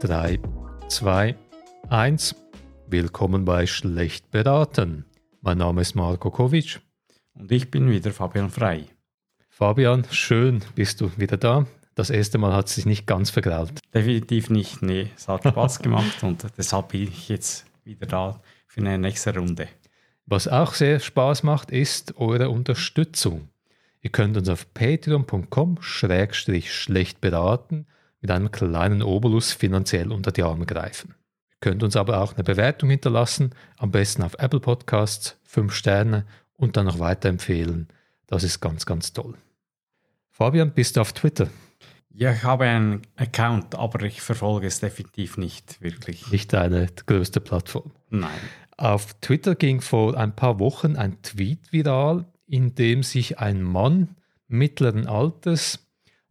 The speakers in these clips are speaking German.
Drei, zwei, eins. Willkommen bei Schlecht beraten. Mein Name ist Marco Kovic. Und ich bin wieder Fabian Frei. Fabian, schön bist du wieder da. Das erste Mal hat es sich nicht ganz vergraut. Definitiv nicht, nee. Es hat Spaß gemacht und deshalb bin ich jetzt wieder da für eine nächste Runde. Was auch sehr Spaß macht, ist eure Unterstützung. Ihr könnt uns auf patreon.com schlecht beraten mit einem kleinen Obolus finanziell unter die Arme greifen. Ihr könnt uns aber auch eine Bewertung hinterlassen, am besten auf Apple Podcasts, 5 Sterne und dann noch weiterempfehlen. Das ist ganz, ganz toll. Fabian, bist du auf Twitter? Ja, ich habe einen Account, aber ich verfolge es definitiv nicht wirklich. Nicht deine größte Plattform. Nein. Auf Twitter ging vor ein paar Wochen ein Tweet viral, in dem sich ein Mann mittleren Alters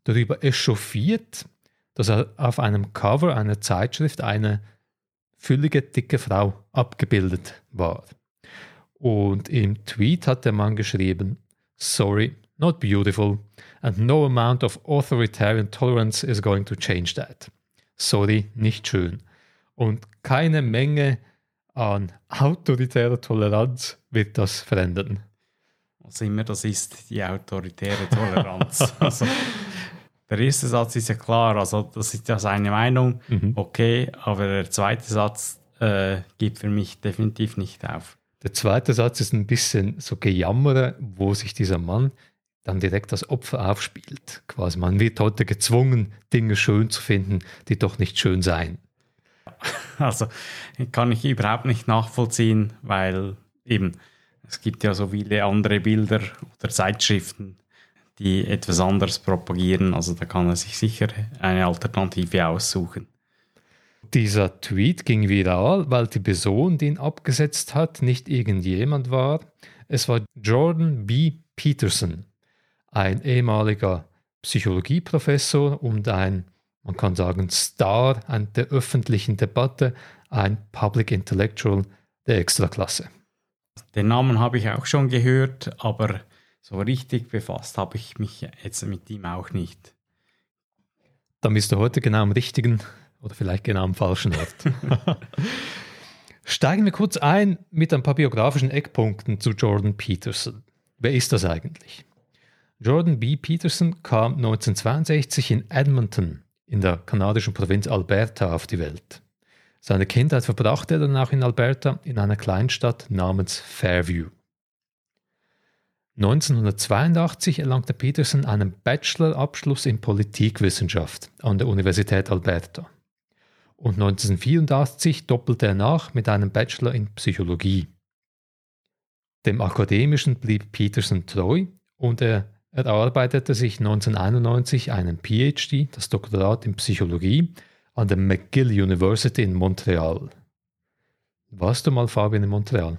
darüber echauffiert, dass er auf einem Cover einer Zeitschrift eine füllige, dicke Frau abgebildet war. Und im Tweet hat der Mann geschrieben, Sorry, not beautiful, and no amount of authoritarian tolerance is going to change that. Sorry, nicht schön. Und keine Menge an autoritärer Toleranz wird das verändern. Was immer das ist, die autoritäre Toleranz. also, der erste Satz ist ja klar, also das ist ja seine Meinung, mhm. okay, aber der zweite Satz äh, geht für mich definitiv nicht auf. Der zweite Satz ist ein bisschen so Gejammere, wo sich dieser Mann dann direkt als Opfer aufspielt. Quasi, man wird heute gezwungen, Dinge schön zu finden, die doch nicht schön seien. Also kann ich überhaupt nicht nachvollziehen, weil eben es gibt ja so viele andere Bilder oder Zeitschriften, die etwas anderes propagieren. Also da kann er sich sicher eine Alternative aussuchen. Dieser Tweet ging viral, weil die Person, die ihn abgesetzt hat, nicht irgendjemand war. Es war Jordan B. Peterson, ein ehemaliger Psychologieprofessor und ein, man kann sagen, Star der öffentlichen Debatte, ein Public Intellectual der Extraklasse. Den Namen habe ich auch schon gehört, aber so richtig befasst habe ich mich jetzt mit ihm auch nicht. Dann bist du heute genau am richtigen oder vielleicht genau am falschen Ort. Steigen wir kurz ein mit ein paar biografischen Eckpunkten zu Jordan Peterson. Wer ist das eigentlich? Jordan B. Peterson kam 1962 in Edmonton in der kanadischen Provinz Alberta auf die Welt. Seine Kindheit verbrachte er dann auch in Alberta in einer Kleinstadt namens Fairview. 1982 erlangte Peterson einen Bachelorabschluss in Politikwissenschaft an der Universität Alberta. Und 1984 doppelte er nach mit einem Bachelor in Psychologie. Dem Akademischen blieb Peterson treu und er erarbeitete sich 1991 einen PhD, das Doktorat in Psychologie, an der McGill University in Montreal. Warst du mal, Fabian, in Montreal?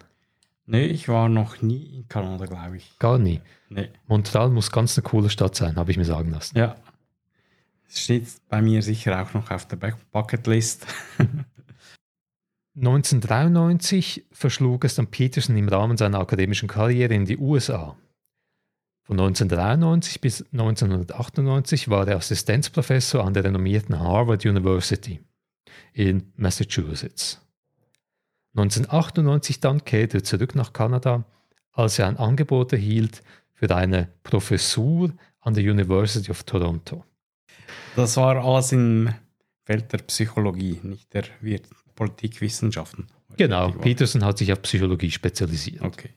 Nee, ich war noch nie in Kanada, glaube ich. Gar nie? Nee. Montreal muss ganz eine coole Stadt sein, habe ich mir sagen lassen. Ja. Es steht bei mir sicher auch noch auf der Bucketlist. 1993 verschlug es dann Peterson im Rahmen seiner akademischen Karriere in die USA. Von 1993 bis 1998 war er Assistenzprofessor an der renommierten Harvard University in Massachusetts. 1998 dann kehrte er zurück nach Kanada, als er ein Angebot erhielt für eine Professur an der University of Toronto. Das war alles im Feld der Psychologie, nicht der Politikwissenschaften. Genau, Peterson hat sich auf Psychologie spezialisiert. Okay.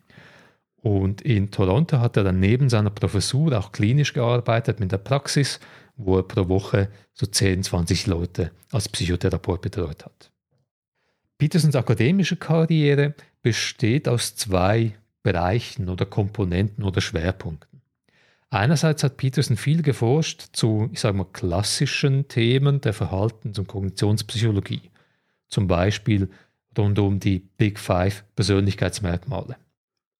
Und in Toronto hat er dann neben seiner Professur auch klinisch gearbeitet mit der Praxis, wo er pro Woche so 10, 20 Leute als Psychotherapeut betreut hat. Petersons akademische Karriere besteht aus zwei Bereichen oder Komponenten oder Schwerpunkten. Einerseits hat Peterson viel geforscht zu, ich sage mal, klassischen Themen der Verhaltens- und Kognitionspsychologie, zum Beispiel rund um die Big Five Persönlichkeitsmerkmale.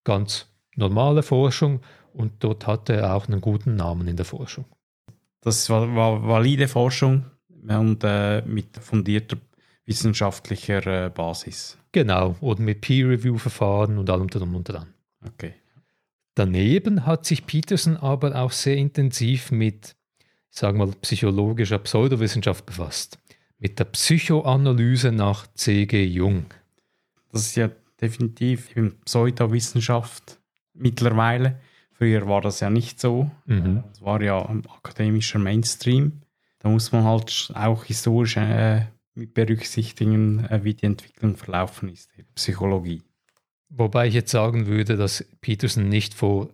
Ganz normale Forschung und dort hatte er auch einen guten Namen in der Forschung. Das war, war valide Forschung, und äh, mit fundierter wissenschaftlicher äh, Basis. Genau, oder mit Peer-Review-Verfahren und allem drum und dran. Okay. Daneben hat sich Peterson aber auch sehr intensiv mit, ich sage mal, psychologischer Pseudowissenschaft befasst. Mit der Psychoanalyse nach C.G. Jung. Das ist ja definitiv eben Pseudowissenschaft mittlerweile. Früher war das ja nicht so. Mhm. Es war ja ein akademischer Mainstream. Da muss man halt auch historisch äh, mit berücksichtigen, äh, wie die Entwicklung verlaufen ist, Psychologie. Wobei ich jetzt sagen würde, dass Peterson nicht vor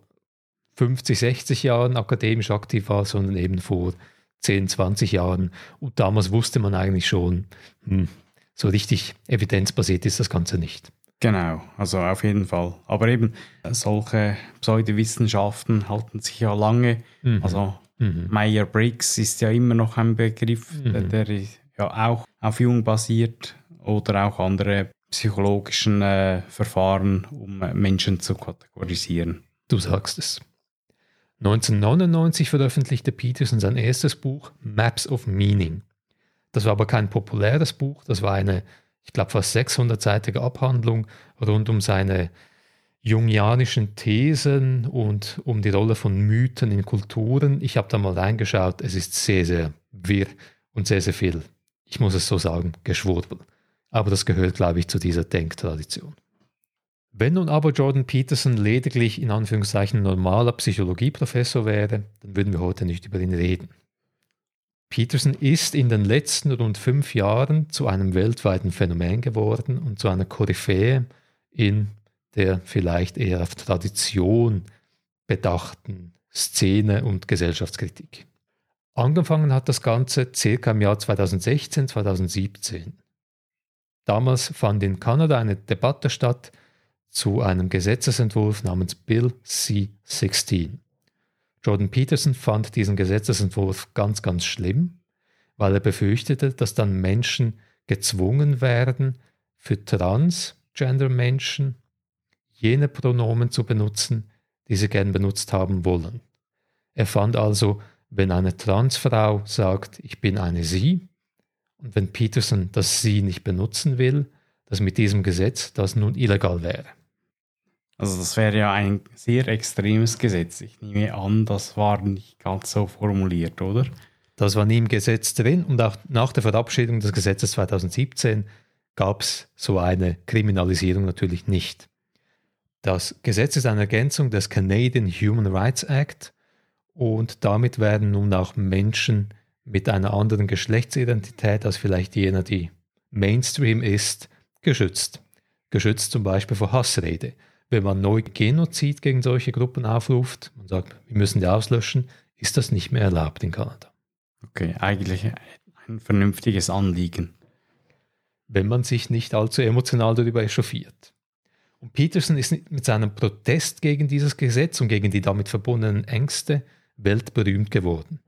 50, 60 Jahren akademisch aktiv war, sondern eben vor 10, 20 Jahren. Und damals wusste man eigentlich schon, hm, so richtig evidenzbasiert ist das Ganze nicht. Genau, also auf jeden Fall. Aber eben solche Pseudowissenschaften halten sich ja lange. Mhm. Also Mhm. Meyer-Briggs ist ja immer noch ein Begriff, Mhm. der ja auch auf Jung basiert oder auch andere psychologischen äh, Verfahren, um äh, Menschen zu kategorisieren. Du sagst es. 1999 veröffentlichte Peterson sein erstes Buch Maps of Meaning. Das war aber kein populäres Buch, das war eine, ich glaube, fast 600-seitige Abhandlung rund um seine jungianischen Thesen und um die Rolle von Mythen in Kulturen. Ich habe da mal reingeschaut, es ist sehr, sehr wirr und sehr, sehr viel, ich muss es so sagen, Geschwurbel. Aber das gehört, glaube ich, zu dieser Denktradition. Wenn nun aber Jordan Peterson lediglich in Anführungszeichen normaler Psychologieprofessor wäre, dann würden wir heute nicht über ihn reden. Peterson ist in den letzten rund fünf Jahren zu einem weltweiten Phänomen geworden und zu einer Koryphäe in der vielleicht eher auf Tradition bedachten Szene und Gesellschaftskritik. Angefangen hat das Ganze circa im Jahr 2016, 2017. Damals fand in Kanada eine Debatte statt zu einem Gesetzesentwurf namens Bill C-16. Jordan Peterson fand diesen Gesetzesentwurf ganz, ganz schlimm, weil er befürchtete, dass dann Menschen gezwungen werden, für Transgender-Menschen jene Pronomen zu benutzen, die sie gern benutzt haben wollen. Er fand also, wenn eine Transfrau sagt, ich bin eine Sie, und wenn Peterson das Sie nicht benutzen will, dass mit diesem Gesetz das nun illegal wäre. Also das wäre ja ein sehr extremes Gesetz. Ich nehme an, das war nicht ganz so formuliert, oder? Das war nie im Gesetz drin und auch nach der Verabschiedung des Gesetzes 2017 gab es so eine Kriminalisierung natürlich nicht. Das Gesetz ist eine Ergänzung des Canadian Human Rights Act und damit werden nun auch Menschen mit einer anderen Geschlechtsidentität als vielleicht jener, die Mainstream ist, geschützt. Geschützt zum Beispiel vor Hassrede. Wenn man neu Genozid gegen solche Gruppen aufruft, man sagt, wir müssen die auslöschen, ist das nicht mehr erlaubt in Kanada. Okay, eigentlich ein vernünftiges Anliegen. Wenn man sich nicht allzu emotional darüber echauffiert. Und Peterson ist mit seinem Protest gegen dieses Gesetz und gegen die damit verbundenen Ängste weltberühmt geworden.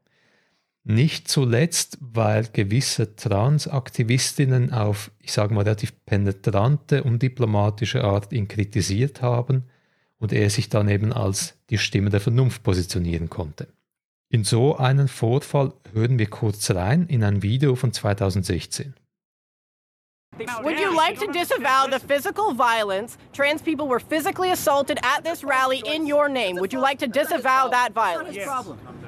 Nicht zuletzt, weil gewisse Transaktivistinnen auf, ich sage mal, relativ penetrante und diplomatische Art ihn kritisiert haben und er sich dann eben als die Stimme der Vernunft positionieren konnte. In so einen Vorfall hören wir kurz rein in ein Video von 2016. Would you like to disavow the physical violence? Trans people were physically assaulted at this rally in your name. Would you like to disavow that violence?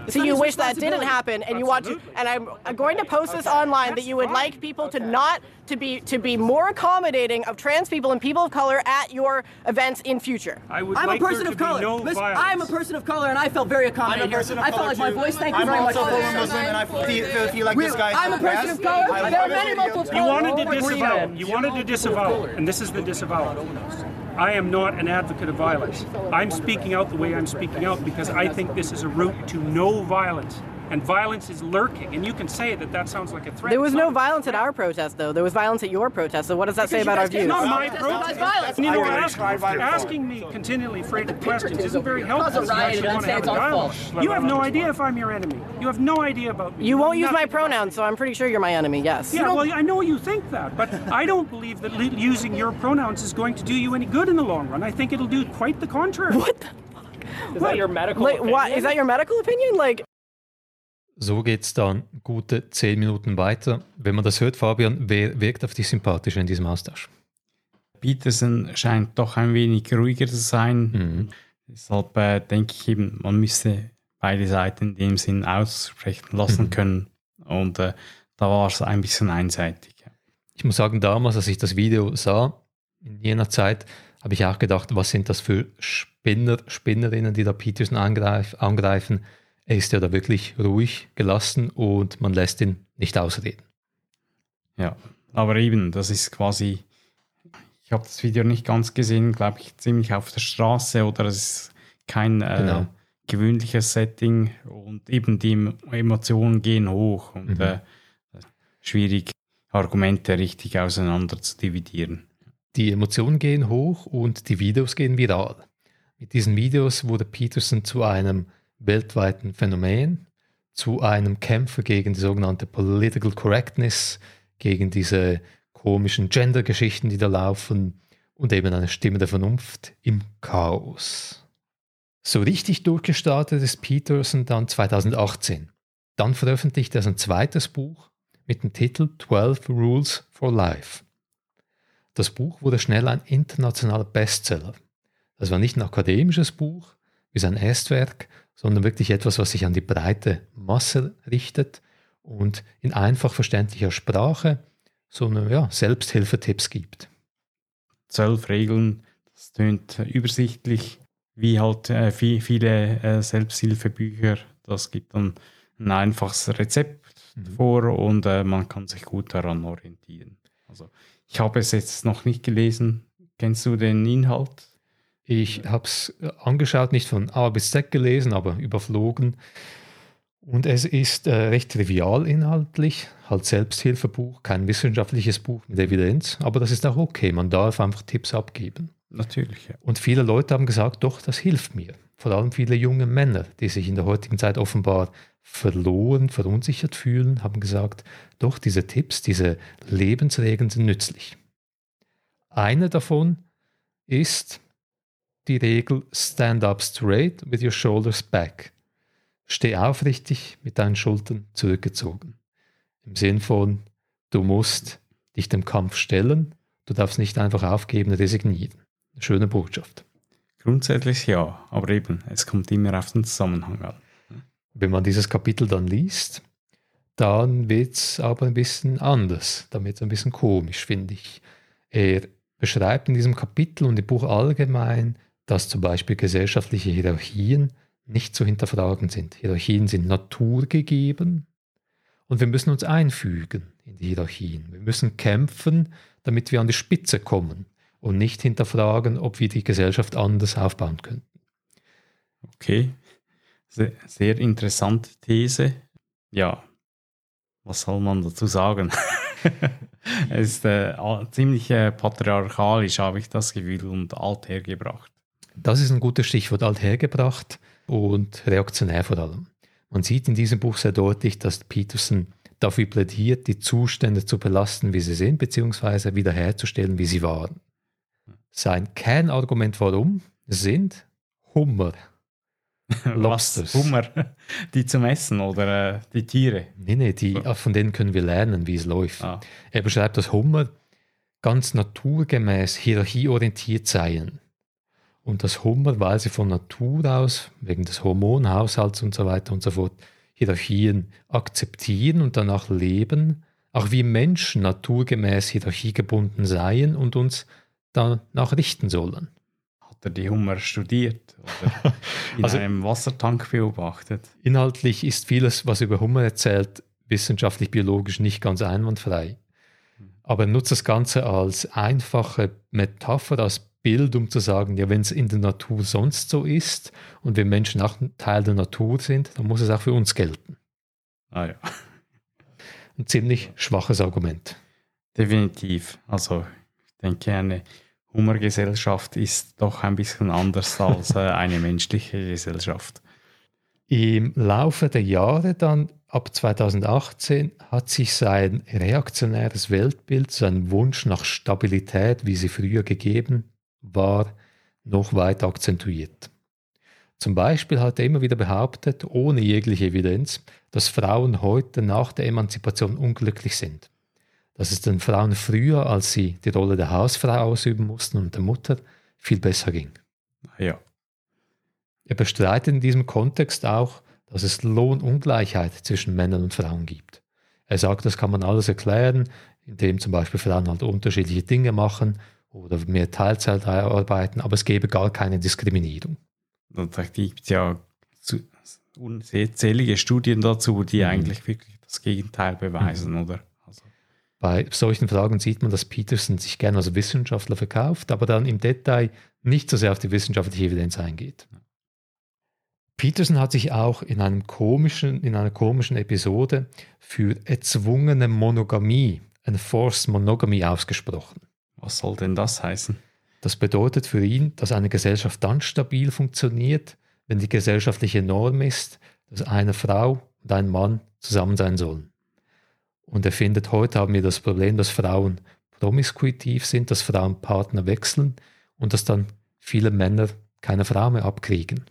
So you wish that didn't happen, and you want to. And I'm, I'm going to post this online that you would like people to not to be to be more accommodating of trans people and people of color at your events in future. I would I'm like a person of color. no Listen. I'm a person of color, and I felt very accommodated. I'm a person of I felt color like my voice. Thank you I'm very much. I'm a Muslim, and I feel, feel, feel like Really, this guy. I'm a person of color. I There are love many it. multiple You wanted to disavow. You wanted to disavow, and this is the disavowal. I am not an advocate of violence. I'm speaking out the way I'm speaking out because I think this is a route to no violence. And violence is lurking. And you can say that that sounds like a threat. There was no violence at our protest, though. There was violence at your protest. So what does that say about our guys can't views? Not my that's protest. not violence. You know, I ask, tried asking me continually freighted questions isn't very helpful. Cause a if you riot actually and want to say have it's a fault. You have no idea if I'm your enemy. You have no idea about me. You know won't use my nothing about me. pronouns, so I'm pretty sure you're my enemy. Yes. Yeah, well, I know you think that, but I don't believe that using your pronouns is going to do you any good in the long run. I think it'll do quite the contrary. What? Is that your medical Like, opinion? why is that your medical opinion? Like, So geht es dann gute zehn Minuten weiter. Wenn man das hört, Fabian, wer wirkt auf dich sympathischer in diesem Austausch? Peterson scheint doch ein wenig ruhiger zu sein. Mhm. Deshalb äh, denke ich eben, man müsste beide Seiten in dem Sinn aussprechen lassen Mhm. können. Und äh, da war es ein bisschen einseitig. ja. Ich muss sagen, damals, als ich das Video sah, in jener Zeit, habe ich auch gedacht, was sind das für Spinner, Spinnerinnen, die da Peterson angreif, angreifen. Er ist ja da wirklich ruhig gelassen und man lässt ihn nicht ausreden. Ja, aber eben, das ist quasi, ich habe das Video nicht ganz gesehen, glaube ich, ziemlich auf der Straße oder es ist kein äh, Genau. gewöhnliches Setting und eben die Em- Emotionen gehen hoch und Mhm. äh, schwierig, Argumente richtig auseinander zu dividieren. Die Emotionen gehen hoch und die Videos gehen viral. Mit diesen Videos wurde Peterson zu einem weltweiten Phänomen, zu einem Kämpfer gegen die sogenannte Political Correctness, gegen diese komischen Gender-Geschichten, die da laufen und eben eine Stimme der Vernunft im Chaos. So richtig durchgestartet ist Peterson dann 2018. Dann veröffentlichte er sein zweites Buch mit dem Titel 12 Rules for Life. Das Buch wurde schnell ein internationaler Bestseller. Das war nicht ein akademisches Buch wie sein Erstwerk, sondern wirklich etwas, was sich an die breite Masse richtet und in einfach verständlicher Sprache so eine ja, Selbsthilfetipps gibt. Zwölf Regeln, das tönt übersichtlich, wie halt äh, vi- viele äh, Selbsthilfebücher. Das gibt dann ein einfaches Rezept Mhm. vor und äh, man kann sich gut daran orientieren. Also ich habe es jetzt noch nicht gelesen. Kennst du den Inhalt? Ich habe es angeschaut, nicht von A bis Z gelesen, aber überflogen. Und es ist äh, recht trivial inhaltlich, halt Selbsthilfebuch, kein wissenschaftliches Buch mit Evidenz, aber das ist auch okay, man darf einfach Tipps abgeben. Natürlich, ja. Und viele Leute haben gesagt, doch, das hilft mir. Vor allem viele junge Männer, die sich in der heutigen Zeit offenbar verloren, verunsichert fühlen, haben gesagt, doch, diese Tipps, diese Lebensregeln sind nützlich. Eine davon ist die Regel Stand up straight with your shoulders back. Steh aufrichtig mit deinen Schultern zurückgezogen. Im Sinn von, du musst dich dem Kampf stellen, du darfst nicht einfach aufgeben, resignieren. Eine schöne Botschaft. Grundsätzlich ja, aber eben, es kommt immer auf den Zusammenhang an. Wenn man dieses Kapitel dann liest, dann wird es aber ein bisschen anders. Dann wird es ein bisschen komisch, finde ich. Er beschreibt in diesem Kapitel und im Buch allgemein, dass zum Beispiel gesellschaftliche Hierarchien nicht zu hinterfragen sind. Hierarchien sind naturgegeben und wir müssen uns einfügen in die Hierarchien. Wir müssen kämpfen, damit wir an die Spitze kommen und nicht hinterfragen, ob wir die Gesellschaft anders aufbauen können. Okay, sehr, sehr interessante These. Ja, was soll man dazu sagen? es ist äh, ziemlich äh, patriarchalisch, habe ich das Gefühl, und althergebracht. Das ist ein gutes Stichwort, althergebracht und reaktionär vor allem. Man sieht in diesem Buch sehr deutlich, dass Peterson dafür plädiert, die Zustände zu belasten, wie sie sind, beziehungsweise wiederherzustellen, wie sie waren. Sein Kernargument warum sind Hummer. Lobsters. Was? Hummer, die zum Essen oder äh, die Tiere? Nee, nee, die, von denen können wir lernen, wie es läuft. Ah, Er beschreibt, dass Hummer ganz naturgemäß hierarchieorientiert seien. Und dass Hummer, weil sie von Natur aus, wegen des Hormonhaushalts und so weiter und so fort, Hierarchien akzeptieren und danach leben, auch wir Menschen naturgemäß hierarchiegebunden seien und uns danach richten sollen. hat er die Hummer studiert oder in Also- einem Wassertank beobachtet? Inhaltlich ist vieles, was über Hummer erzählt, wissenschaftlich-biologisch nicht ganz einwandfrei. Aber er nutzt das Ganze als einfache Metapher, als Bild, um zu sagen, ja, wenn es in der Natur sonst so ist und wir Menschen auch Teil der Natur sind, dann muss es auch für uns gelten. Ah ja, Ein ziemlich schwaches Argument. definitiv. Also ich denke, eine Hummergesellschaft ist doch ein bisschen anders als äh, eine menschliche Gesellschaft. Im Laufe der Jahre dann, ab 2018, hat sich sein reaktionäres Weltbild, sein Wunsch nach Stabilität, wie sie früher gegeben war, noch weiter akzentuiert. Zum Beispiel hat er immer wieder behauptet, ohne jegliche Evidenz, dass Frauen heute nach der Emanzipation unglücklich sind. Dass es den Frauen früher, als sie die Rolle der Hausfrau ausüben mussten und der Mutter, viel besser ging. Ja. Er bestreitet in diesem Kontext auch, dass es Lohnungleichheit zwischen Männern und Frauen gibt. Er sagt, das kann man alles erklären, indem zum Beispiel Frauen halt unterschiedliche Dinge machen oder mehr Teilzeit arbeiten, aber es gäbe gar keine Diskriminierung. Da gibt es ja unzählige Studien dazu, die mhm. eigentlich wirklich das Gegenteil beweisen, mhm. oder? Also. Bei solchen Fragen sieht man, dass Peterson sich gerne als Wissenschaftler verkauft, aber dann im Detail nicht so sehr auf die wissenschaftliche Evidenz eingeht. Peterson hat sich auch in, einem komischen, in einer komischen Episode für erzwungene Monogamie, Enforced Monogamy, ausgesprochen. Was soll denn das heißen? Das bedeutet für ihn, dass eine Gesellschaft dann stabil funktioniert, wenn die gesellschaftliche Norm ist, dass eine Frau und ein Mann zusammen sein sollen. Und er findet, heute haben wir das Problem, dass Frauen promiskuitiv sind, dass Frauen Partner wechseln und dass dann viele Männer keine Frau mehr abkriegen.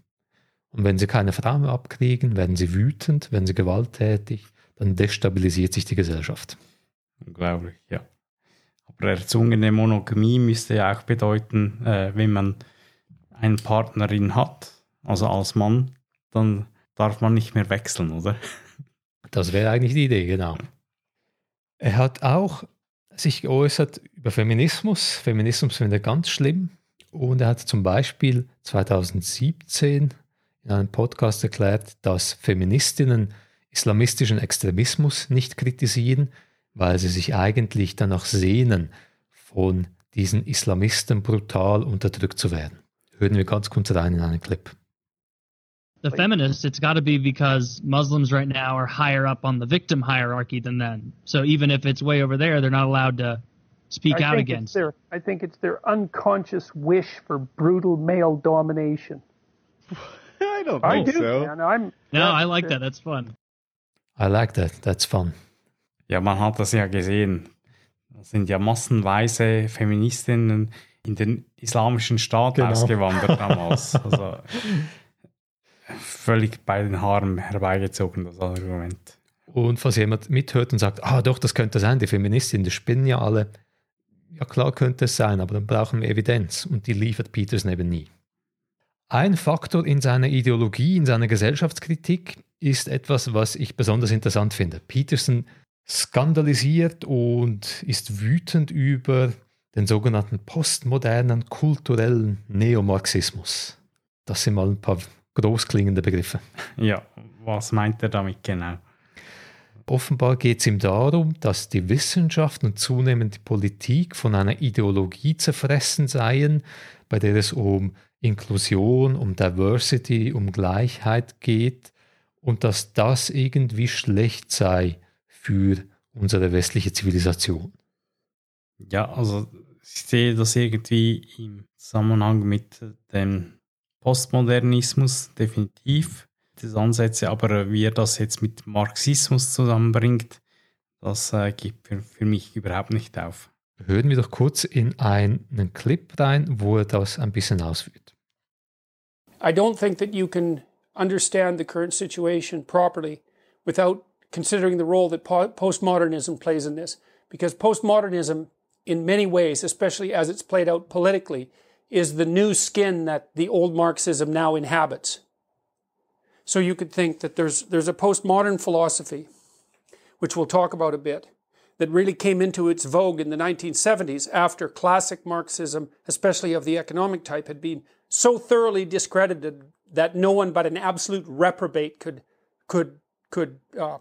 Und wenn sie keine Frau mehr abkriegen, werden sie wütend, werden sie gewalttätig, dann destabilisiert sich die Gesellschaft. Unglaublich, ja. Aber erzwungene Monogamie müsste ja auch bedeuten, äh, wenn man eine Partnerin hat, also als Mann, dann darf man nicht mehr wechseln, oder? Das wäre eigentlich die Idee, genau. Er hat auch sich geäußert über Feminismus. Feminismus finde er ganz schlimm. Und er hat zum Beispiel 2017 in einem Podcast erklärt, dass Feministinnen islamistischen Extremismus nicht kritisieren, weil sie sich eigentlich danach sehnen, von diesen Islamisten brutal unterdrückt zu werden. Hören wir ganz kurz rein in einen Clip. The feminists, it's got to be because Muslims right now are higher up on the victim hierarchy than them. So even if it's way over there, they're not allowed to speak I out against. Their, I think it's their unconscious wish for brutal male domination. I don't I think do, so. man. I'm, No, I like that. That's fun. I like that. That's fun. Ja, man hat das ja gesehen. Das sind ja massenweise Feministinnen in den islamischen Staat Genau. ausgewandert damals. Also völlig bei den Haaren herbeigezogen, das Argument. Und falls jemand mithört und sagt, ah doch, das könnte sein, die Feministinnen, die spinnen ja alle. Ja klar könnte es sein, aber dann brauchen wir Evidenz und die liefert Peterson eben nie. Ein Faktor in seiner Ideologie, in seiner Gesellschaftskritik ist etwas, was ich besonders interessant finde. Peterson skandalisiert und ist wütend über den sogenannten postmodernen kulturellen Neomarxismus. Das sind mal ein paar großklingende Begriffe. Ja, was meint er damit genau? Offenbar geht es ihm darum, dass die Wissenschaft und zunehmend die Politik von einer Ideologie zerfressen seien, bei der es um Inklusion, um Diversity, um Gleichheit geht und dass das irgendwie schlecht sei für unsere westliche Zivilisation. Ja, also ich sehe das irgendwie im Zusammenhang mit dem Postmodernismus definitiv, diese Ansätze, aber wie er das jetzt mit Marxismus zusammenbringt, das äh, geht für, für mich überhaupt nicht auf. Hören wir doch kurz in einen Clip rein, wo er das ein bisschen ausführt. I don't think that you can understand the current situation properly without considering the role that postmodernism plays in this. Because postmodernism, in many ways, especially as it's played out politically, is the new skin that the old Marxism now inhabits. So you could think that there's, there's a postmodern philosophy, which we'll talk about a bit, that really came into its vogue in the 1970s after classic Marxism, especially of the economic type, had been so thoroughly discredited that no one but an absolute reprobate could could could uh,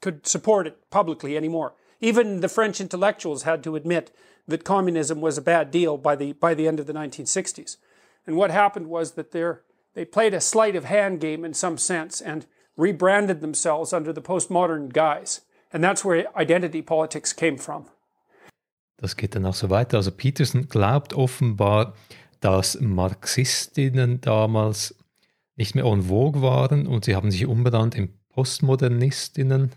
could support it publicly anymore. Even the French intellectuals had to admit that communism was a bad deal by the by the end of the 1960s. And what happened was that they they played a sleight of hand game in some sense and rebranded themselves under the postmodern guise. And that's where identity politics came from. Das geht dann auch so weiter. Also Peterson glaubt offenbar, dass Marxistinnen damals nicht mehr en vogue waren und sie haben sich umbenannt in Postmodernistinnen,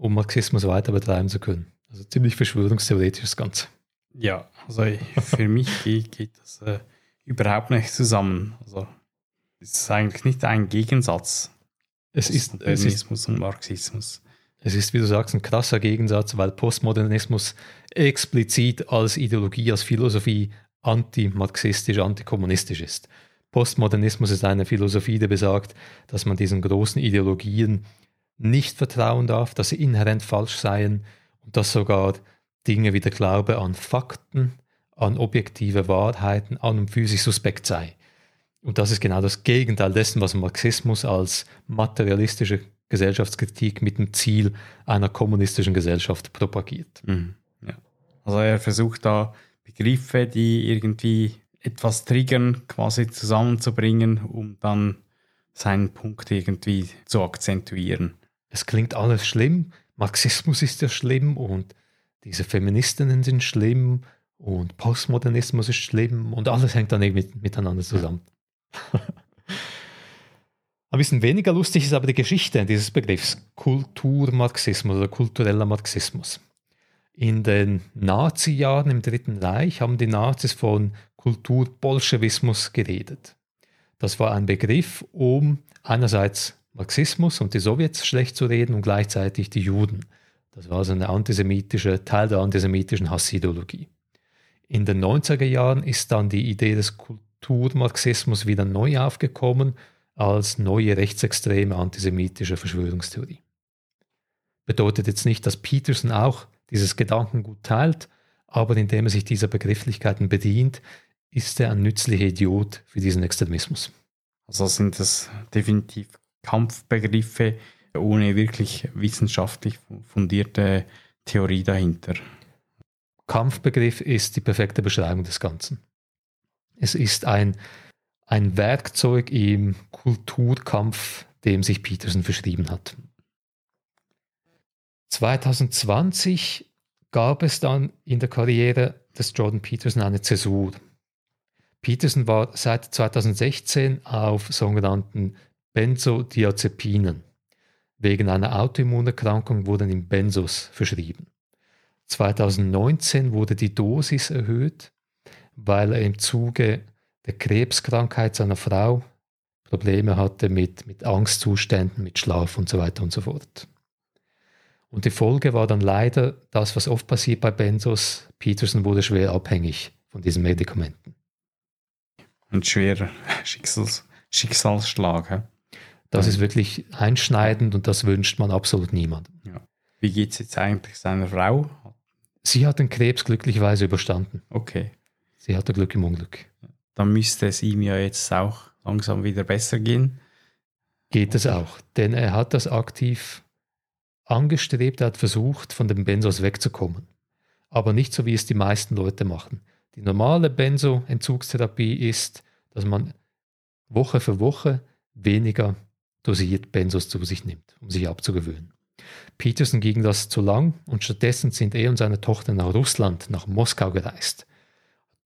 um Marxismus weiter betreiben zu können. Also ziemlich verschwörungstheoretisch das Ganze. Ja, also für mich geht, geht das äh, überhaupt nicht zusammen. Also Es ist eigentlich nicht ein Gegensatz. Es ist, es ist, Postmodernismus und Marxismus. es ist, wie du sagst, ein krasser Gegensatz, weil Postmodernismus explizit als Ideologie, als Philosophie antimarxistisch, antikommunistisch ist. Postmodernismus ist eine Philosophie, die besagt, dass man diesen großen Ideologien nicht vertrauen darf, dass sie inhärent falsch seien und dass sogar Dinge wie der Glaube an Fakten, an objektive Wahrheiten an und für sich suspekt sei. Und das ist genau das Gegenteil dessen, was Marxismus als materialistische Gesellschaftskritik mit dem Ziel einer kommunistischen Gesellschaft propagiert. Mhm. Ja. Also er versucht da Begriffe, die irgendwie etwas triggern, quasi zusammenzubringen, um dann seinen Punkt irgendwie zu akzentuieren. Es klingt alles schlimm. Marxismus ist ja schlimm und diese Feministinnen sind schlimm und Postmodernismus ist schlimm und alles hängt dann irgendwie miteinander zusammen. Ein bisschen weniger lustig ist aber die Geschichte dieses Begriffs Kulturmarxismus oder kultureller Marxismus. In den Nazi-Jahren im Dritten Reich haben die Nazis von Kulturbolschewismus geredet. Das war ein Begriff, um einerseits Marxismus und die Sowjets schlecht zu reden und gleichzeitig die Juden. Das war also eine antisemitische, Teil der antisemitischen Hassideologie. In den 90er Jahren ist dann die Idee des Kulturmarxismus wieder neu aufgekommen als neue rechtsextreme antisemitische Verschwörungstheorie. Bedeutet jetzt nicht, dass Peterson auch dieses Gedankengut teilt, aber indem er sich dieser Begrifflichkeiten bedient, ist er ein nützlicher Idiot für diesen Extremismus. Also sind das definitiv Kampfbegriffe ohne wirklich wissenschaftlich fundierte Theorie dahinter. Kampfbegriff ist die perfekte Beschreibung des Ganzen. Es ist ein, ein Werkzeug im Kulturkampf, dem sich Peterson verschrieben hat. 2020 gab es dann in der Karriere des Jordan Peterson eine Zäsur. Peterson war seit 2016 auf sogenannten Benzodiazepinen. Wegen einer Autoimmunerkrankung wurden ihm Benzos verschrieben. 2019 wurde die Dosis erhöht, weil er im Zuge der Krebskrankheit seiner Frau Probleme hatte mit, mit Angstzuständen, mit Schlaf und so weiter und so fort. Und die Folge war dann leider das, was oft passiert bei Benzos. Peterson wurde schwer abhängig von diesen Medikamenten. Ein schwerer Schicksals Schicksalsschlag. Das ist wirklich einschneidend und das wünscht man absolut niemandem. Ja. Wie geht es jetzt eigentlich seiner Frau? Sie hat den Krebs glücklicherweise überstanden. Okay. Sie hatte Glück im Unglück. Dann müsste es ihm ja jetzt auch langsam wieder besser gehen. Geht es auch, denn er hat das aktiv angestrebt, er hat versucht, von den Benzos wegzukommen. Aber nicht so, wie es die meisten Leute machen. Die normale Benzo-Entzugstherapie ist, dass man Woche für Woche weniger dosiert Benzos zu sich nimmt, um sich abzugewöhnen. Peterson ging das zu lang und stattdessen sind er und seine Tochter nach Russland, nach Moskau gereist.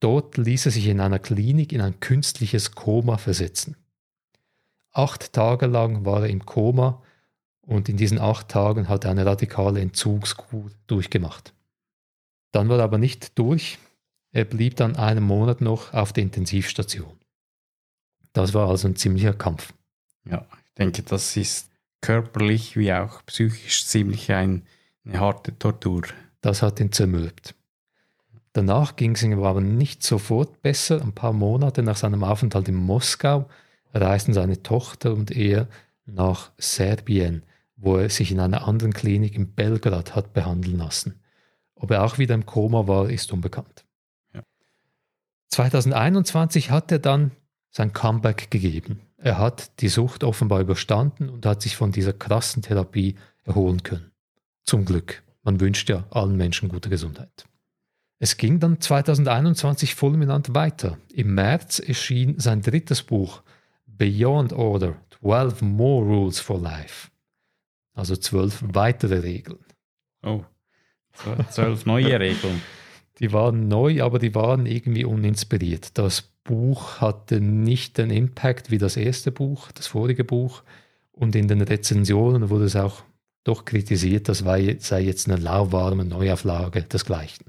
Dort ließ er sich in einer Klinik in ein künstliches Koma versetzen. Acht Tage lang war er im Koma und in diesen acht Tagen hat er eine radikale Entzugskur durchgemacht. Dann war er aber nicht durch. Er blieb dann einen Monat noch auf der Intensivstation. Das war also ein ziemlicher Kampf. Ja, denke, das ist körperlich wie auch psychisch ziemlich ein, eine harte Tortur. Das hat ihn zermürbt. Danach ging es ihm aber nicht sofort besser. Ein paar Monate nach seinem Aufenthalt in Moskau reisten seine Tochter und er nach Serbien, wo er sich in einer anderen Klinik in Belgrad hat behandeln lassen. Ob er auch wieder im Koma war, ist unbekannt. Ja. 2021 hat er dann sein Comeback gegeben. Er hat die Sucht offenbar überstanden und hat sich von dieser krassen Therapie erholen können. Zum Glück. Man wünscht ja allen Menschen gute Gesundheit. Es ging dann 2021 fulminant weiter. Im März erschien sein drittes Buch Beyond Order, 12 More Rules for Life. Also zwölf weitere Regeln. Oh, zwölf neue Regeln. Die waren neu, aber die waren irgendwie uninspiriert. Das Buch hatte nicht den Impact wie das erste Buch, das vorige Buch. Und in den Rezensionen wurde es auch doch kritisiert, das sei jetzt eine lauwarme Neuauflage desgleichen.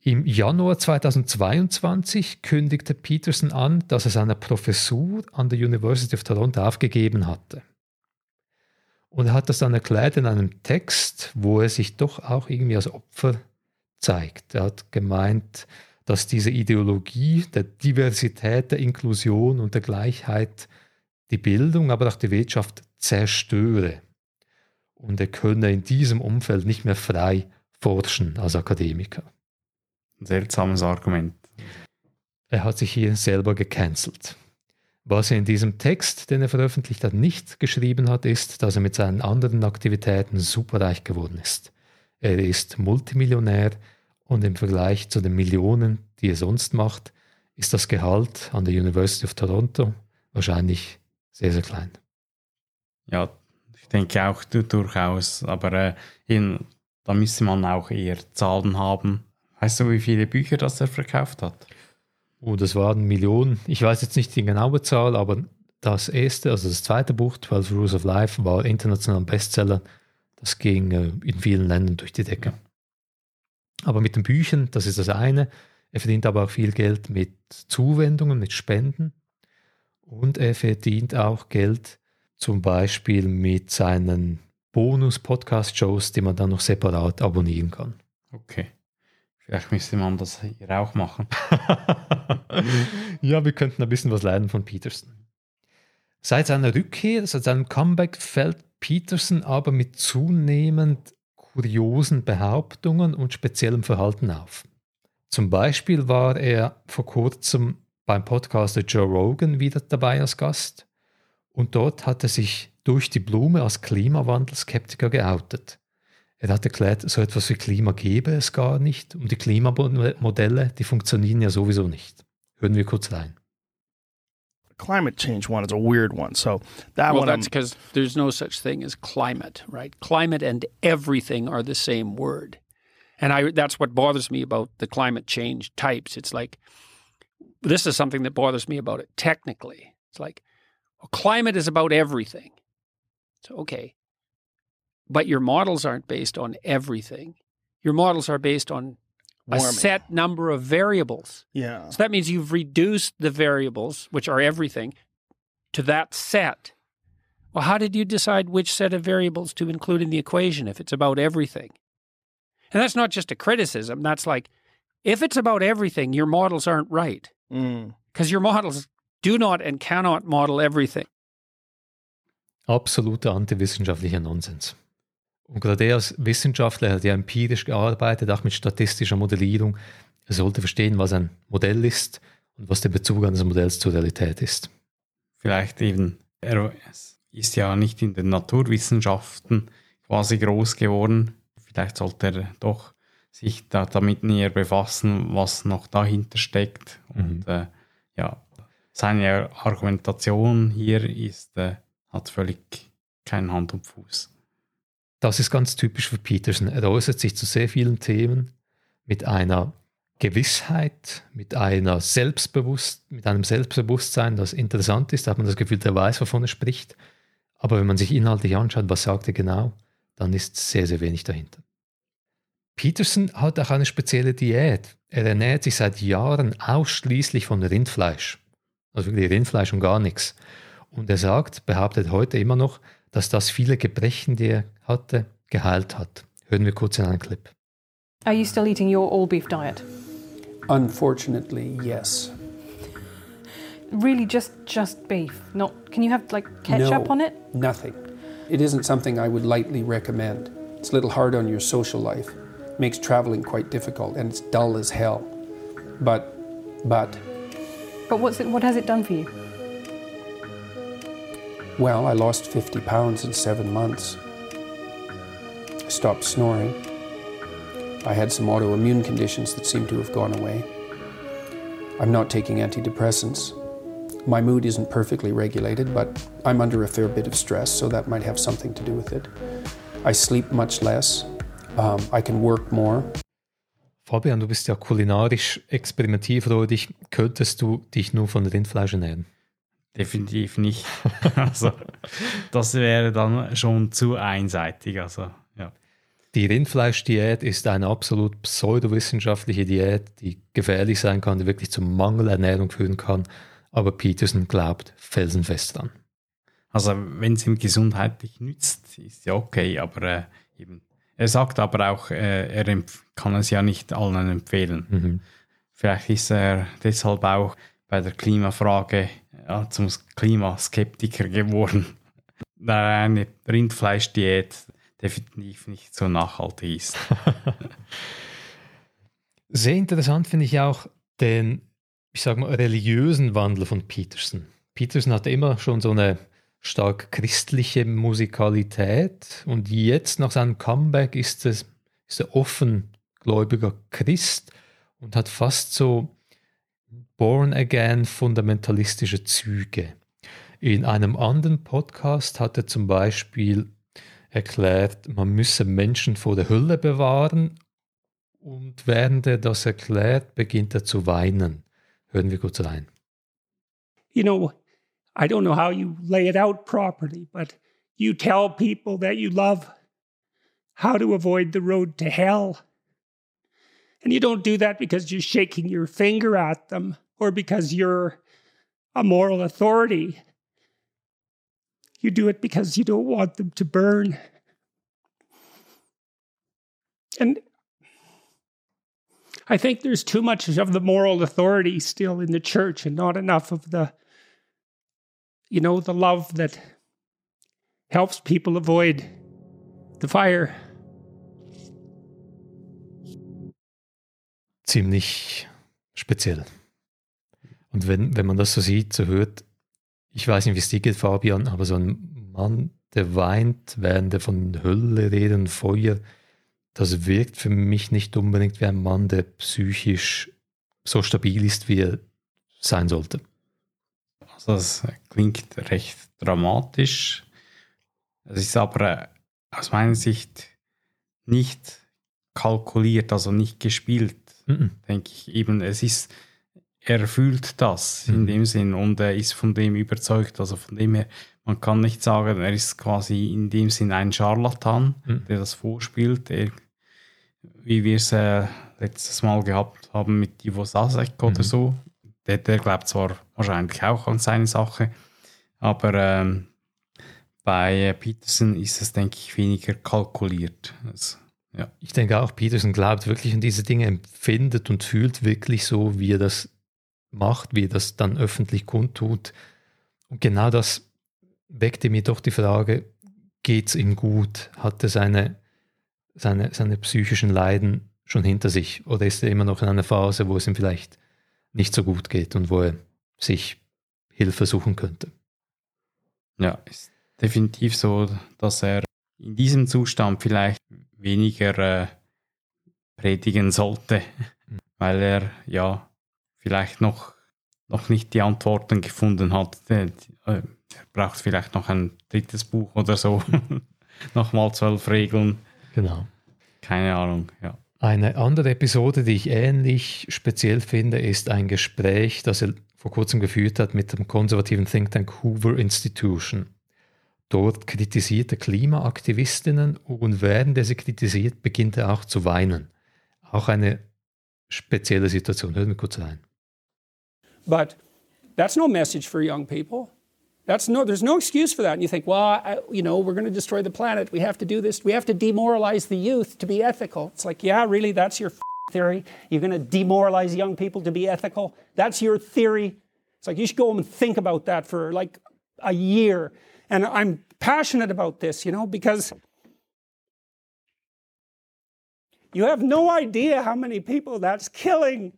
Im Januar 2022 kündigte Peterson an, dass er seine Professur an der University of Toronto aufgegeben hatte. Und er hat das dann erklärt in einem Text, wo er sich doch auch irgendwie als Opfer zeigt. Er hat gemeint, dass diese Ideologie der Diversität, der Inklusion und der Gleichheit die Bildung, aber auch die Wirtschaft zerstöre. Und er könne in diesem Umfeld nicht mehr frei forschen als Akademiker. Ein seltsames Argument. Er hat sich hier selber gecancelt. Was er in diesem Text, den er veröffentlicht hat, nicht geschrieben hat, ist, dass er mit seinen anderen Aktivitäten superreich geworden ist. Er ist Multimillionär und im Vergleich zu den Millionen, die er sonst macht, ist das Gehalt an der University of Toronto wahrscheinlich sehr, sehr klein. Ja, ich denke auch durchaus, aber äh, eben, da müsste man auch eher Zahlen haben. Weißt du, wie viele Bücher das er verkauft hat? Oh, das waren Millionen. Ich weiß jetzt nicht die genaue Zahl, aber das erste, also das zweite Buch, 12 Rules of Life, war international Bestseller. Das ging äh, in vielen Ländern durch die Decke. Ja. Aber mit den Büchern, das ist das eine. Er verdient aber auch viel Geld mit Zuwendungen, mit Spenden. Und er verdient auch Geld zum Beispiel mit seinen Bonus-Podcast-Shows, die man dann noch separat abonnieren kann. Okay. Vielleicht müsste man das hier auch machen. ja, wir könnten ein bisschen was lernen von Peterson. Seit seiner Rückkehr, seit seinem Comeback, fällt Peterson aber mit zunehmend kuriosen Behauptungen und speziellem Verhalten auf. Zum Beispiel war er vor kurzem beim Podcaster Joe Rogan wieder dabei als Gast und dort hat er sich durch die Blume als Klimawandelskeptiker geoutet. Er hat erklärt, so etwas wie Klima gäbe es gar nicht und die Klimamodelle, die funktionieren ja sowieso nicht. Hören wir kurz rein. Climate change one is a weird one. So that well, one, that's because there's no such thing as climate, right? Climate and everything are the same word, and I that's what bothers me about the climate change types. It's like this is something that bothers me about it. Technically, it's like well, climate is about everything. So okay, but your models aren't based on everything. Your models are based on Warming. a set number of variables. yeah, So that means you've reduced the variables, which are everything, to that set. Well, how did you decide which set of variables to include in the equation if it's about everything? And that's not just a criticism. That's like, if it's about everything, your models aren't right mm. because your models do not and cannot model everything. Absoluter antiwissenschaftlicher Nonsens. Und gerade er als Wissenschaftler hat ja empirisch gearbeitet, auch mit statistischer Modellierung. Er sollte verstehen, was ein Modell ist und was der Bezug eines Modells zur Realität ist. Vielleicht eben, er ist ja nicht in den Naturwissenschaften quasi groß geworden. Vielleicht sollte er doch sich da damit näher befassen, was noch dahinter steckt. Und äh, ja, seine Argumentation hier ist, äh, hat völlig keinen Hand und Fuß. Das ist ganz typisch für Peterson. Er äußert sich zu sehr vielen Themen mit einer Gewissheit, mit einer Selbstbewusst, mit einem Selbstbewusstsein, das interessant ist. Da hat man das Gefühl, der weiß, wovon er spricht. Aber wenn man sich inhaltlich anschaut, was sagt er genau, dann ist sehr, sehr wenig dahinter. Peterson hat auch eine spezielle Diät. Er ernährt sich seit Jahren ausschließlich von Rindfleisch. Also wirklich Rindfleisch und gar nichts. Und er sagt, behauptet heute immer noch, dass das viele Gebrechen, die er hatte, geheilt hat. Hören wir kurz in einen Clip. Are you still eating your all beef diet? Unfortunately, yes. Really, just just beef. Not. Can you have like ketchup No. on it? Nothing. It isn't something I would lightly recommend. It's a little hard on your social life. It makes traveling quite difficult and it's dull as hell. But but But what's it? What has it done for you? Well, I lost 50 pounds in 7 months. I stopped snoring. I had some autoimmune conditions that seem to have gone away. I'm not taking antidepressants. My mood isn't perfectly regulated, but I'm under a fair bit of stress, so that might have something to do with it. I sleep much less. Um, I can work more. Fabian, du bist ja kulinarisch experimentierfreudig. Könntest du dich nur von Rindfleisch ernähren? Definitiv nicht. also, das wäre dann schon zu einseitig. Also, ja. Die Rindfleischdiät ist eine absolut pseudowissenschaftliche Diät, die gefährlich sein kann, die wirklich zu Mangelernährung führen kann. Aber Peterson glaubt felsenfest dran. Also wenn es ihm gesundheitlich nützt, ist ja okay, aber äh, eben. Er sagt aber auch, äh, er kann es ja nicht allen empfehlen. Mhm. Vielleicht ist er deshalb auch bei der Klimafrage ja, zum Klimaskeptiker geworden, da eine Rindfleischdiät definitiv nicht so nachhaltig ist. Sehr interessant finde ich auch den, ich sage mal, religiösen Wandel von Peterson. Peterson hatte immer schon so eine stark christliche Musikalität und jetzt nach seinem Comeback ist, es, ist er offengläubiger Christ und hat fast so Born-Again fundamentalistische Züge. In einem anderen Podcast hat er zum Beispiel erklärt, man müsse Menschen vor der Hölle bewahren und während er das erklärt, beginnt er zu weinen. Hören wir kurz rein. You know, I don't know how you lay it out properly, but you tell people that you love how to avoid the road to hell. And you don't do that because you're shaking your finger at them or because you're a moral authority. You do it because you don't want them to burn. And I think there's too much of the moral authority still in the church and not enough of the, you know, the love that helps people avoid the fire. Ziemlich speziell. Und wenn, wenn man das so sieht, so hört, ich weiß nicht, wie es dir geht, Fabian, aber so ein Mann, der weint, während er von Hölle redet und Feuer, das wirkt für mich nicht unbedingt wie ein Mann, der psychisch so stabil ist, wie er sein sollte. Also das klingt recht dramatisch. Es ist aber äh, aus meiner Sicht nicht kalkuliert, also nicht gespielt, Mhm. denke ich. Eben, es ist, er fühlt das in Mhm. dem Sinn und er ist von dem überzeugt. Also von dem her, man kann nicht sagen, er ist quasi in dem Sinn ein Scharlatan, Mhm. der das vorspielt. Er, wie wir es äh, letztes Mal gehabt haben mit Ivo Sasek oder Mhm. so. Der, der glaubt zwar wahrscheinlich auch an seine Sache, aber ähm, bei äh, Peterson ist es, denke ich, weniger kalkuliert. Also, ja. Ich denke auch, Peterson glaubt wirklich an diese Dinge, empfindet und fühlt wirklich so, wie er das macht, wie er das dann öffentlich kundtut. Und genau das weckte mir doch die Frage, geht es ihm gut? Hat er seine, seine, seine psychischen Leiden schon hinter sich? Oder ist er immer noch in einer Phase, wo es ihm vielleicht nicht so gut geht und wo er sich Hilfe suchen könnte? Ja, ist definitiv so, dass er in diesem Zustand vielleicht weniger äh, predigen sollte, weil er ja vielleicht noch, noch nicht die Antworten gefunden hat. Er er braucht vielleicht noch ein drittes Buch oder so. Nochmal zwölf Regeln. Genau. Keine Ahnung, ja. Eine andere Episode, die ich ähnlich speziell finde, ist ein Gespräch, das er vor kurzem geführt hat mit dem konservativen Think Tank Hoover Institution. Dort kritisiert er Klimaaktivistinnen und während er sie kritisiert, beginnt er auch zu weinen. Auch eine spezielle Situation. Hören wir kurz rein. But that's no message for young people. That's no, there's no excuse for that. And you think, well, I, you know, we're going to destroy the planet. We have to do this. We have to demoralize the youth to be ethical. It's like, yeah, really, that's your theory. You're going to demoralize young people to be ethical. That's your theory. It's like you should go home and think about that for like a year. And I'm passionate about this, you know, because you have no idea how many people that's killing.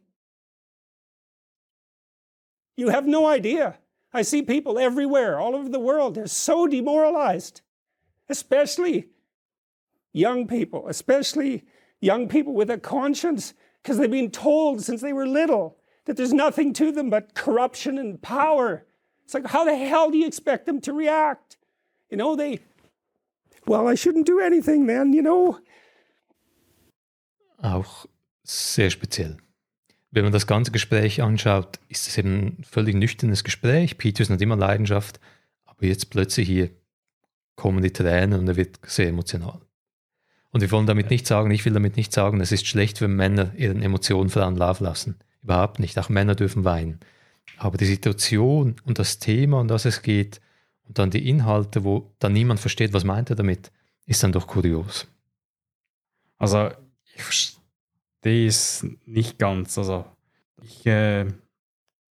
You have no idea. I see people everywhere, all over the world. They're so demoralized, especially young people, especially young people with a conscience, because they've been told since they were little that there's nothing to them but corruption and power. It's like, how the hell do you expect them to react? You know, they, well, I shouldn't do anything then, you know. Auch sehr speziell. Wenn man das ganze Gespräch anschaut, ist es eben ein völlig nüchternes Gespräch. Peterson hat immer Leidenschaft, aber jetzt plötzlich hier kommen die Tränen und er wird sehr emotional. Und wir wollen damit nicht sagen, ich will damit nicht sagen, es ist schlecht, wenn Männer ihren Emotionen freien Lauf lassen. Überhaupt nicht. Auch Männer dürfen weinen. Aber die Situation und das Thema, um das es geht, und dann die Inhalte, wo dann niemand versteht, was meint er damit, ist dann doch kurios. Also ich verstehe es nicht ganz. Also ich äh,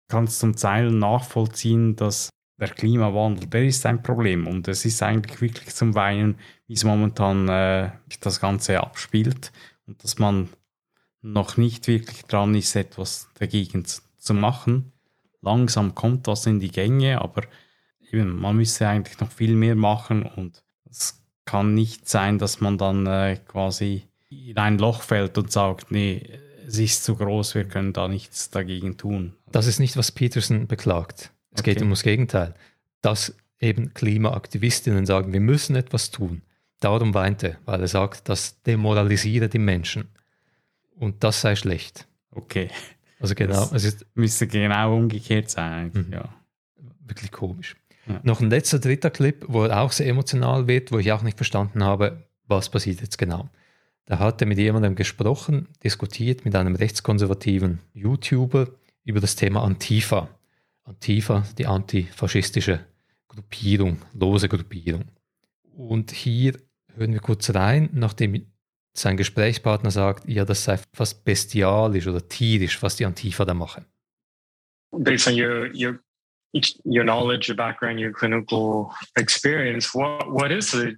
kann es zum Teil nachvollziehen, dass der Klimawandel, der ist ein Problem und es ist eigentlich wirklich zum Weinen, wie es momentan äh, das Ganze abspielt und dass man noch nicht wirklich dran ist, etwas dagegen zu, machen. Langsam kommt was in die Gänge, aber eben, man müsste eigentlich noch viel mehr machen und es kann nicht sein, dass man dann äh, quasi in ein Loch fällt und sagt, nee, es ist zu groß, wir können da nichts dagegen tun. Das ist nicht, was Peterson beklagt. Es okay. geht um das Gegenteil. Dass eben Klimaaktivistinnen sagen, wir müssen etwas tun. Darum weint er, weil er sagt, das demoralisiere die Menschen. Und das sei schlecht. Okay. Also genau. Das es ist, müsste genau umgekehrt sein. Mhm. Ja. Wirklich komisch. Ja. Noch ein letzter dritter Clip, wo er auch sehr emotional wird, wo ich auch nicht verstanden habe, was passiert jetzt genau. Da hat er mit jemandem gesprochen, diskutiert mit einem rechtskonservativen YouTuber über das Thema Antifa. Antifa, die antifaschistische Gruppierung, lose Gruppierung. Und hier hören wir kurz rein, nachdem sein Gesprächspartner sagt, ja, das sei fast bestialisch oder tierisch, was die Antifa da machen. Based on your, your, your knowledge, your background, your clinical experience, what, what is the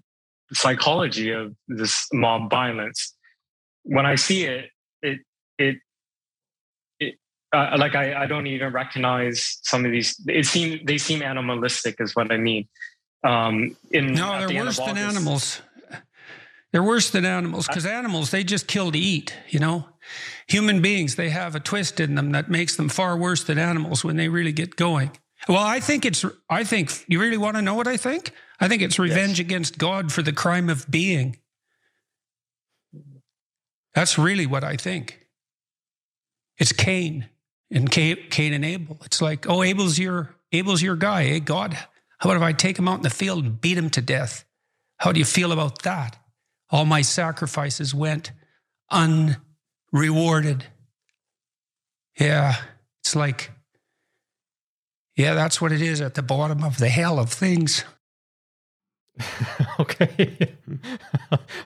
psychology of this mob violence? When I see it, it, it uh, like I, I don't even recognize some of these. It seem they seem animalistic, is what I mean. Um, in no, they're the worse than animals. They're worse than animals because animals they just kill to eat. You know, human beings they have a twist in them that makes them far worse than animals when they really get going. Well, I think it's. I think you really want to know what I think. I think it's revenge yes. against God for the crime of being. That's really what I think. It's Cain and Cain and Abel. It's like, oh, Abel's your Abel's your guy, eh? God, how about if I take him out in the field and beat him to death? How do you feel about that? All my sacrifices went unrewarded. Yeah, it's like, yeah, that's what it is at the bottom of the hell of things. okay.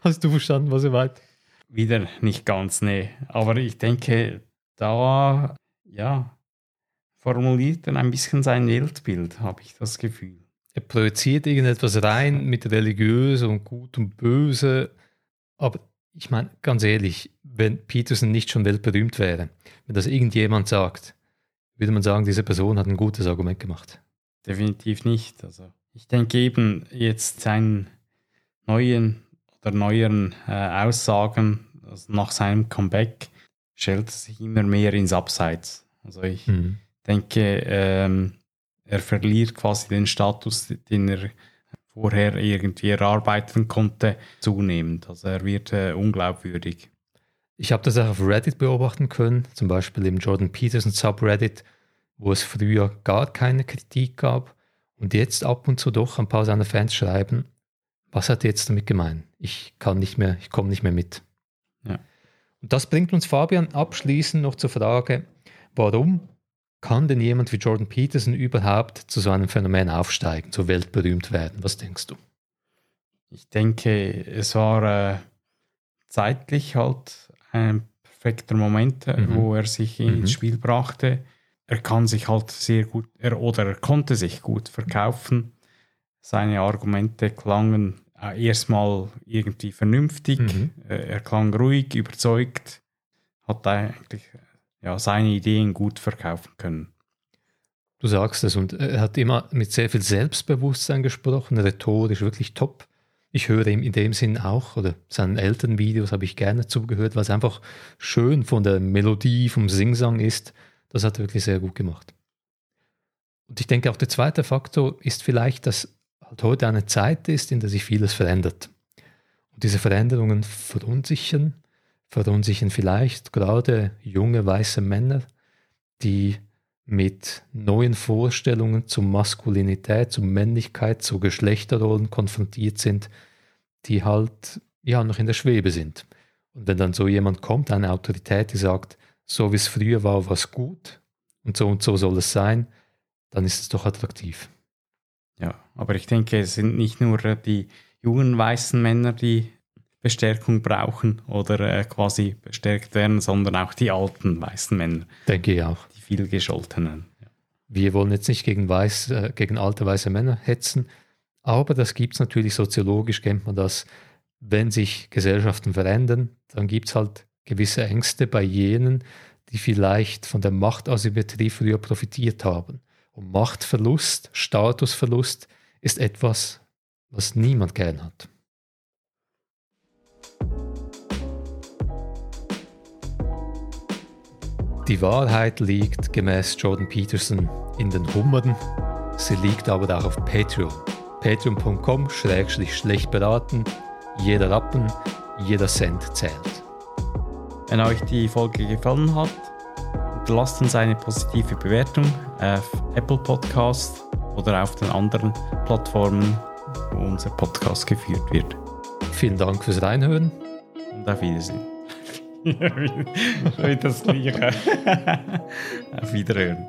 Hast du verstanden, was er meint? Wieder nicht ganz, nee. Aber ich denke, da ja, formuliert dann ein bisschen sein Weltbild, habe ich das Gefühl. Er projiziert irgendetwas rein mit religiös und gut und böse. Aber ich meine, ganz ehrlich, wenn Peterson nicht schon weltberühmt wäre, wenn das irgendjemand sagt, würde man sagen, diese Person hat ein gutes Argument gemacht. Definitiv nicht. Also ich denke eben jetzt seinen neuen oder neueren äh, Aussagen also nach seinem Comeback stellt sich immer mehr ins Abseits. Also ich mhm. denke, ähm, er verliert quasi den Status, den er vorher irgendwie erarbeiten konnte, zunehmend. Also er wird äh, unglaubwürdig. Ich habe das auch auf Reddit beobachten können, zum Beispiel im Jordan Peterson Subreddit, wo es früher gar keine Kritik gab und jetzt ab und zu doch ein paar seiner Fans schreiben, was hat er jetzt damit gemeint? Ich kann nicht mehr, ich komme nicht mehr mit. Ja. Und das bringt uns Fabian abschließend noch zur Frage, Warum kann denn jemand wie Jordan Peterson überhaupt zu so einem Phänomen aufsteigen, so weltberühmt werden? Was denkst du? Ich denke, es war äh, zeitlich halt ein perfekter Moment, äh, mhm. wo er sich ins mhm. Spiel brachte. Er kann sich halt sehr gut, er, oder er konnte sich gut verkaufen. Seine Argumente klangen äh, erstmal irgendwie vernünftig. Mhm. Äh, er klang ruhig, überzeugt, hat eigentlich ja, seine Ideen gut verkaufen können. Du sagst es und er hat immer mit sehr viel Selbstbewusstsein gesprochen, rhetorisch wirklich top. Ich höre ihm in dem Sinn auch, oder seinen älteren Videos habe ich gerne zugehört, weil es einfach schön von der Melodie, vom Singsang ist. Das hat er wirklich sehr gut gemacht. Und ich denke auch der zweite Faktor ist vielleicht, dass halt heute eine Zeit ist, in der sich vieles verändert. Und diese Veränderungen verunsichern, verunsichern vielleicht gerade junge weiße Männer, die mit neuen Vorstellungen zur Maskulinität, zur Männlichkeit, zu Geschlechterrollen konfrontiert sind, die halt ja noch in der Schwebe sind. Und wenn dann so jemand kommt, eine Autorität, die sagt, so wie es früher war, war es gut und so und so soll es sein, dann ist es doch attraktiv. Ja, aber ich denke, es sind nicht nur äh, die jungen weißen Männer, die Bestärkung brauchen oder äh, quasi bestärkt werden, sondern auch die alten weißen Männer. Denke ich auch. Die vielgescholtenen. Ja. Wir wollen jetzt nicht gegen, weiß, äh, gegen alte weiße Männer hetzen, aber das gibt es natürlich soziologisch, kennt man das. Wenn sich Gesellschaften verändern, dann gibt es halt gewisse Ängste bei jenen, die vielleicht von der Machtasymmetrie früher profitiert haben. Und Machtverlust, Statusverlust ist etwas, was niemand gern hat. Die Wahrheit liegt gemäß Jordan Peterson in den Hummern. Sie liegt aber auch auf Patreon. Patreon.com schlecht beraten. Jeder Rappen, jeder Cent zählt. Wenn euch die Folge gefallen hat, hinterlasst uns eine positive Bewertung auf Apple Podcast oder auf den anderen Plattformen, wo unser Podcast geführt wird. Vielen Dank fürs Reinhören. Und auf Wiedersehen. Das Gleiche. auf Wiederhören.